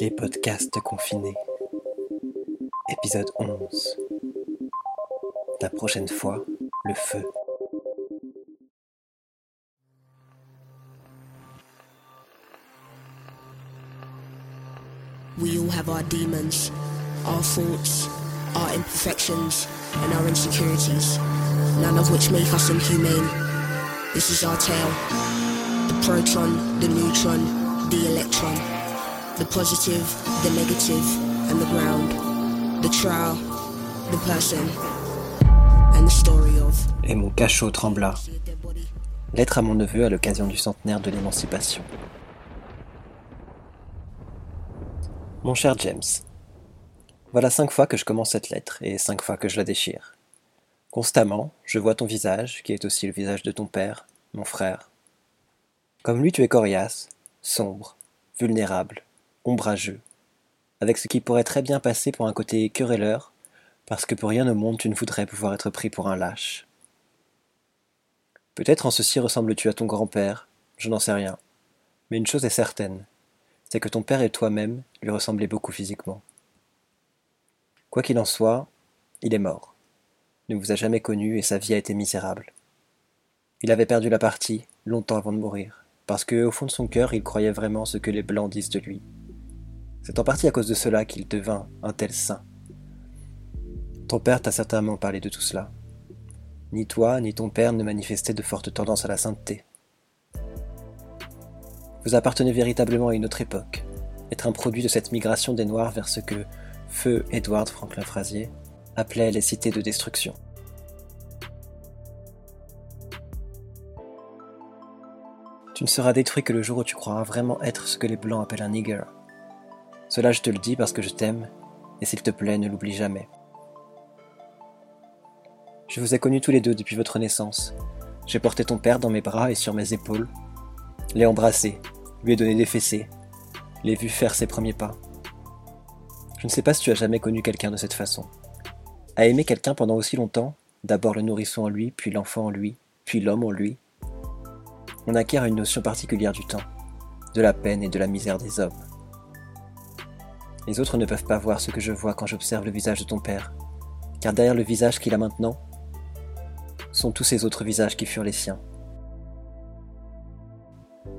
Les podcasts confinés. Épisode 11. La prochaine fois, le feu. We all have our demons, our faults, our imperfections, and our insecurities, none of which make us inhumane. This is our tale. The proton, the neutron, the electron, the positive, the negative, and the ground, the trial, the person, and the story of. Et mon cachot trembla. Lettre à mon neveu à l'occasion du centenaire de l'émancipation. Mon cher James, voilà cinq fois que je commence cette lettre et cinq fois que je la déchire. Constamment, je vois ton visage, qui est aussi le visage de ton père, mon frère. Comme lui, tu es coriace, sombre, vulnérable, ombrageux, avec ce qui pourrait très bien passer pour un côté querelleur, parce que pour rien au monde tu ne voudrais pouvoir être pris pour un lâche. Peut-être en ceci ressembles-tu à ton grand-père, je n'en sais rien. Mais une chose est certaine, c'est que ton père et toi-même lui ressemblaient beaucoup physiquement. Quoi qu'il en soit, il est mort, ne vous a jamais connu et sa vie a été misérable. Il avait perdu la partie longtemps avant de mourir, parce que au fond de son cœur il croyait vraiment ce que les blancs disent de lui. C'est en partie à cause de cela qu'il devint un tel saint. Ton père t'a certainement parlé de tout cela. Ni toi, ni ton père ne manifestaient de fortes tendances à la sainteté. Vous appartenez véritablement à une autre époque, être un produit de cette migration des Noirs vers ce que Feu Edward Franklin Frazier appelait les cités de destruction. Tu ne seras détruit que le jour où tu croiras vraiment être ce que les Blancs appellent un nigger. Cela je te le dis parce que je t'aime, et s'il te plaît, ne l'oublie jamais. Je vous ai connus tous les deux depuis votre naissance. J'ai porté ton père dans mes bras et sur mes épaules, l'ai embrassé, lui ai donné des fessées, l'ai vu faire ses premiers pas. Je ne sais pas si tu as jamais connu quelqu'un de cette façon. À aimer quelqu'un pendant aussi longtemps, d'abord le nourrisson en lui, puis l'enfant en lui, puis l'homme en lui, on acquiert une notion particulière du temps, de la peine et de la misère des hommes. Les autres ne peuvent pas voir ce que je vois quand j'observe le visage de ton père, car derrière le visage qu'il a maintenant, sont tous ces autres visages qui furent les siens.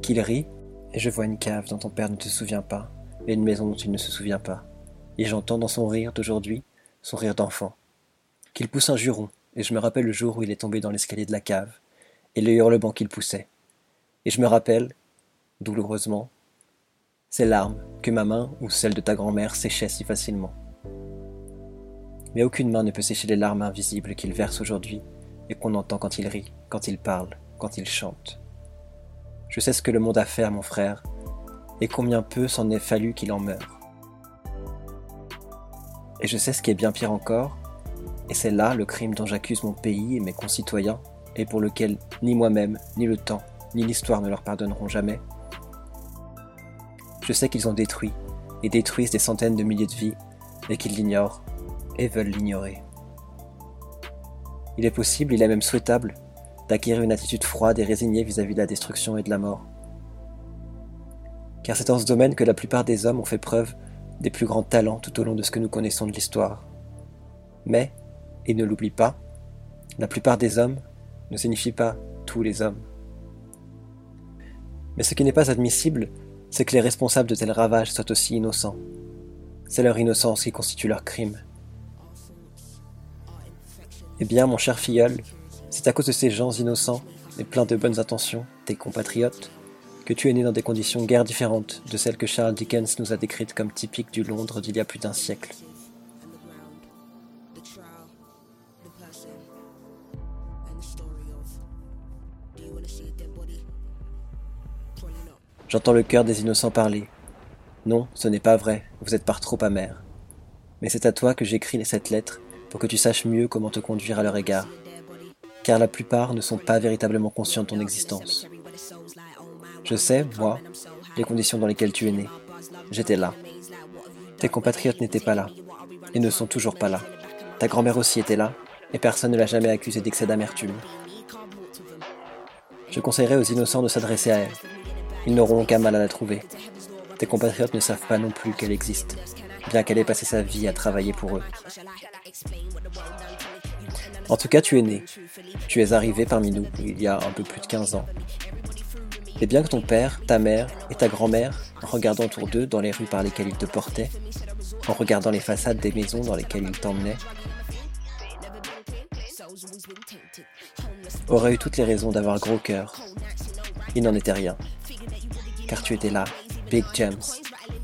Qu'il rit, et je vois une cave dont ton père ne te souvient pas, et une maison dont il ne se souvient pas. Et j'entends dans son rire d'aujourd'hui son rire d'enfant. Qu'il pousse un juron, et je me rappelle le jour où il est tombé dans l'escalier de la cave, et le hurlement qu'il poussait. Et je me rappelle, douloureusement, ces larmes que ma main ou celle de ta grand-mère séchait si facilement. Mais aucune main ne peut sécher les larmes invisibles qu'il verse aujourd'hui et qu'on entend quand il rit, quand il parle, quand il chante. Je sais ce que le monde a fait mon frère, et combien peu s'en est fallu qu'il en meure. Et je sais ce qui est bien pire encore, et c'est là le crime dont j'accuse mon pays et mes concitoyens, et pour lequel ni moi-même, ni le temps, ni l'histoire ne leur pardonneront jamais. Je sais qu'ils ont détruit, et détruisent des centaines de milliers de vies, et qu'ils l'ignorent, et veulent l'ignorer. Il est possible, il est même souhaitable, d'acquérir une attitude froide et résignée vis-à-vis de la destruction et de la mort. Car c'est dans ce domaine que la plupart des hommes ont fait preuve des plus grands talents tout au long de ce que nous connaissons de l'histoire. Mais, et ne l'oublie pas, la plupart des hommes ne signifie pas tous les hommes. Mais ce qui n'est pas admissible, c'est que les responsables de tels ravages soient aussi innocents. C'est leur innocence qui constitue leur crime. Eh bien, mon cher filleul, c'est à cause de ces gens innocents et pleins de bonnes intentions, tes compatriotes, que tu es né dans des conditions guère différentes de celles que Charles Dickens nous a décrites comme typiques du Londres d'il y a plus d'un siècle. J'entends le cœur des innocents parler. Non, ce n'est pas vrai, vous êtes par trop amer. Mais c'est à toi que j'écris cette lettre pour que tu saches mieux comment te conduire à leur égard. Car la plupart ne sont pas véritablement conscients de ton existence. Je sais, moi, les conditions dans lesquelles tu es né. J'étais là. Tes compatriotes n'étaient pas là, et ne sont toujours pas là. Ta grand-mère aussi était là, et personne ne l'a jamais accusée d'excès d'amertume. Je conseillerais aux innocents de s'adresser à elle. Ils n'auront aucun mal à la trouver. Tes compatriotes ne savent pas non plus qu'elle existe, bien qu'elle ait passé sa vie à travailler pour eux. En tout cas, tu es né. Tu es arrivé parmi nous il y a un peu plus de 15 ans. Et bien que ton père, ta mère et ta grand-mère, en regardant autour d'eux dans les rues par lesquelles ils te portaient, en regardant les façades des maisons dans lesquelles ils t'emmenaient, auraient eu toutes les raisons d'avoir gros cœur. Il n'en était rien. Car tu étais là, Big James,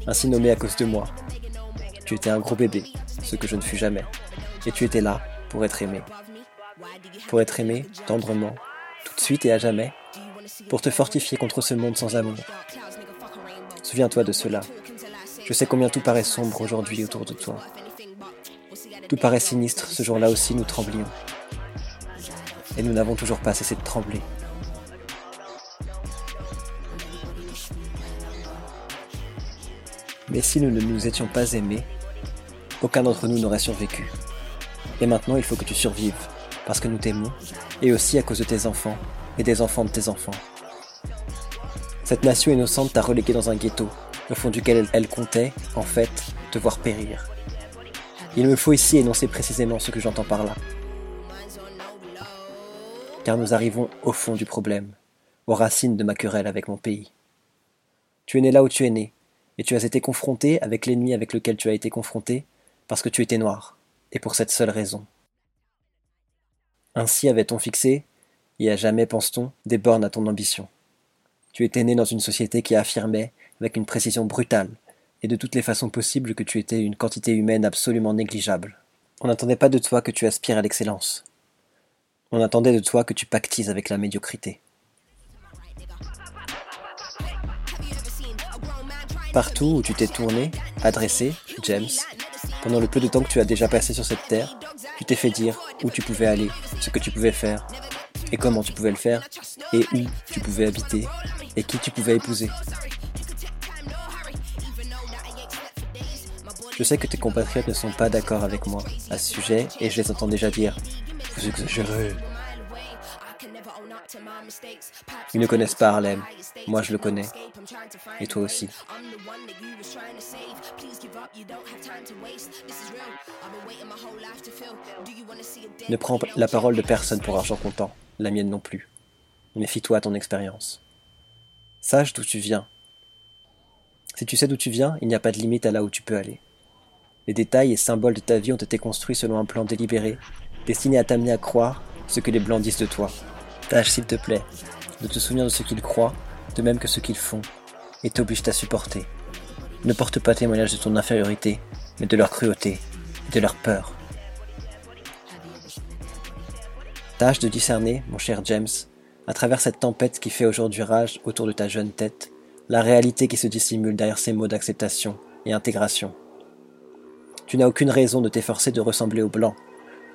ainsi nommé à cause de moi. Tu étais un gros bébé, ce que je ne fus jamais. Et tu étais là pour être aimé. Pour être aimé tendrement, tout de suite et à jamais, pour te fortifier contre ce monde sans amour. Souviens-toi de cela. Je sais combien tout paraît sombre aujourd'hui autour de toi. Tout paraît sinistre, ce jour-là aussi nous tremblions. Et nous n'avons toujours pas cessé de trembler. Mais si nous ne nous étions pas aimés, aucun d'entre nous n'aurait survécu. Et maintenant, il faut que tu survives, parce que nous t'aimons, et aussi à cause de tes enfants, et des enfants de tes enfants. Cette nation innocente t'a relégué dans un ghetto, au fond duquel elle comptait, en fait, te voir périr. Il me faut ici énoncer précisément ce que j'entends par là. Car nous arrivons au fond du problème, aux racines de ma querelle avec mon pays. Tu es né là où tu es né, et tu as été confronté avec l'ennemi avec lequel tu as été confronté parce que tu étais noir, et pour cette seule raison. Ainsi avait-on fixé, et à jamais pense-t-on, des bornes à ton ambition. Tu étais né dans une société qui affirmait, avec une précision brutale, et de toutes les façons possibles que tu étais une quantité humaine absolument négligeable. On n'attendait pas de toi que tu aspires à l'excellence. On attendait de toi que tu pactises avec la médiocrité. Partout où tu t'es tourné, adressé, James, pendant le peu de temps que tu as déjà passé sur cette terre, tu t'es fait dire où tu pouvais aller, ce que tu pouvais faire, et comment tu pouvais le faire, et où tu pouvais habiter, et qui tu pouvais épouser. Je sais que tes compatriotes ne sont pas d'accord avec moi à ce sujet, et je les entends déjà dire Vous exagérez. Ils ne connaissent pas Harlem. Moi, je le connais. Et toi aussi. Ne prends la parole de personne pour argent comptant, la mienne non plus. Méfie-toi à ton expérience. Sache d'où tu viens. Si tu sais d'où tu viens, il n'y a pas de limite à là où tu peux aller. Les détails et symboles de ta vie ont été construits selon un plan délibéré, destiné à t'amener à croire ce que les blancs disent de toi. Tâche, s'il te plaît, de te souvenir de ce qu'ils croient, de même que ce qu'ils font, et t'oblige à supporter. Ne porte pas témoignage de ton infériorité, mais de leur cruauté, de leur peur. Tâche de discerner, mon cher James, à travers cette tempête qui fait aujourd'hui rage autour de ta jeune tête, la réalité qui se dissimule derrière ces mots d'acceptation et intégration. Tu n'as aucune raison de t'efforcer de ressembler aux Blancs,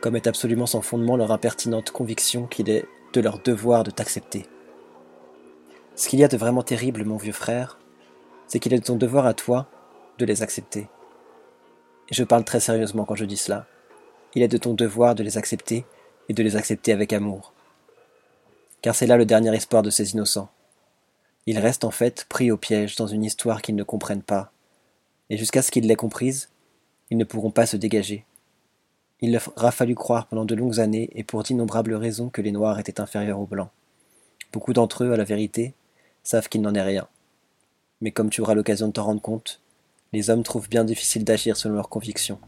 comme est absolument sans fondement leur impertinente conviction qu'il est de leur devoir de t'accepter. Ce qu'il y a de vraiment terrible, mon vieux frère, c'est qu'il est de ton devoir à toi de les accepter. Et je parle très sérieusement quand je dis cela. Il est de ton devoir de les accepter et de les accepter avec amour. Car c'est là le dernier espoir de ces innocents. Ils restent en fait pris au piège dans une histoire qu'ils ne comprennent pas, et jusqu'à ce qu'ils l'aient comprise, ils ne pourront pas se dégager. Il leur aura fallu croire pendant de longues années et pour d'innombrables raisons que les Noirs étaient inférieurs aux Blancs. Beaucoup d'entre eux, à la vérité, savent qu'il n'en est rien. Mais comme tu auras l'occasion de t'en rendre compte, les hommes trouvent bien difficile d'agir selon leurs convictions.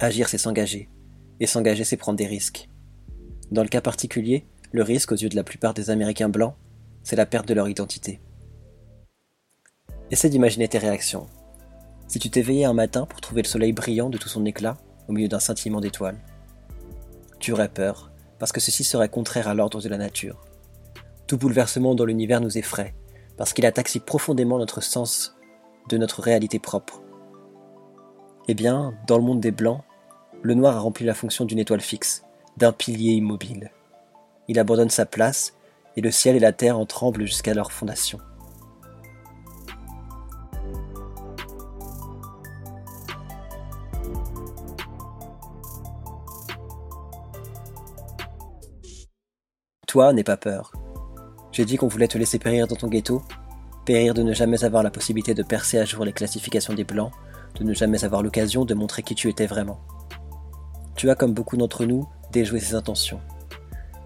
Agir, c'est s'engager, et s'engager, c'est prendre des risques. Dans le cas particulier, le risque, aux yeux de la plupart des Américains blancs, c'est la perte de leur identité. Essaie d'imaginer tes réactions. Si tu t'éveillais un matin pour trouver le soleil brillant de tout son éclat, au milieu d'un scintillement d'étoiles. Tu aurais peur, parce que ceci serait contraire à l'ordre de la nature. Tout bouleversement dans l'univers nous effraie, parce qu'il attaque si profondément notre sens de notre réalité propre. Eh bien, dans le monde des Blancs, le noir a rempli la fonction d'une étoile fixe, d'un pilier immobile. Il abandonne sa place, et le ciel et la terre en tremblent jusqu'à leur fondation. Toi, n'aie pas peur. J'ai dit qu'on voulait te laisser périr dans ton ghetto. Périr de ne jamais avoir la possibilité de percer à jour les classifications des blancs, de ne jamais avoir l'occasion de montrer qui tu étais vraiment. Tu as, comme beaucoup d'entre nous, déjoué ses intentions.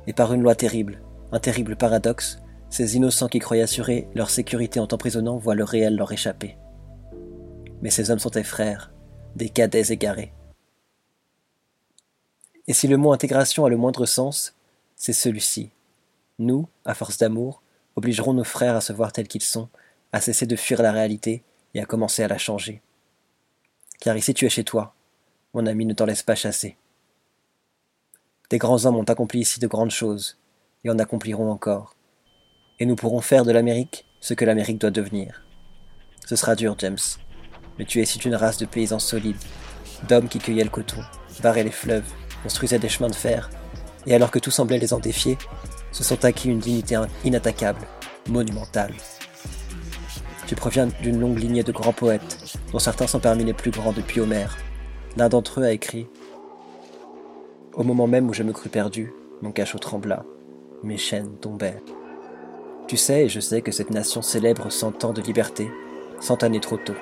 Et par une loi terrible, un terrible paradoxe, ces innocents qui croyaient assurer leur sécurité en t'emprisonnant voient le réel leur échapper. Mais ces hommes sont tes frères, des cadets égarés. Et si le mot intégration a le moindre sens, c'est celui-ci. Nous, à force d'amour, obligerons nos frères à se voir tels qu'ils sont, à cesser de fuir la réalité et à commencer à la changer. Car ici tu es chez toi, mon ami ne t'en laisse pas chasser. Des grands hommes ont accompli ici de grandes choses, et en accompliront encore. Et nous pourrons faire de l'Amérique ce que l'Amérique doit devenir. Ce sera dur, James, mais tu es issu d'une race de paysans solides, d'hommes qui cueillaient le coton, barraient les fleuves, construisaient des chemins de fer, et alors que tout semblait les en défier, se sont acquis une dignité inattaquable, monumentale. Tu proviens d'une longue lignée de grands poètes, dont certains sont parmi les plus grands depuis Homère. L'un d'entre eux a écrit Au moment même où je me crus perdu, mon cachot trembla, mes chaînes tombèrent. Tu sais et je sais que cette nation célèbre cent ans de liberté, cent années trop tôt.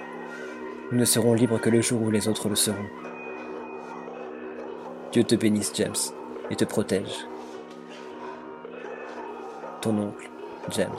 Nous ne serons libres que le jour où les autres le seront. Dieu te bénisse, James, et te protège. Ton oncle, James.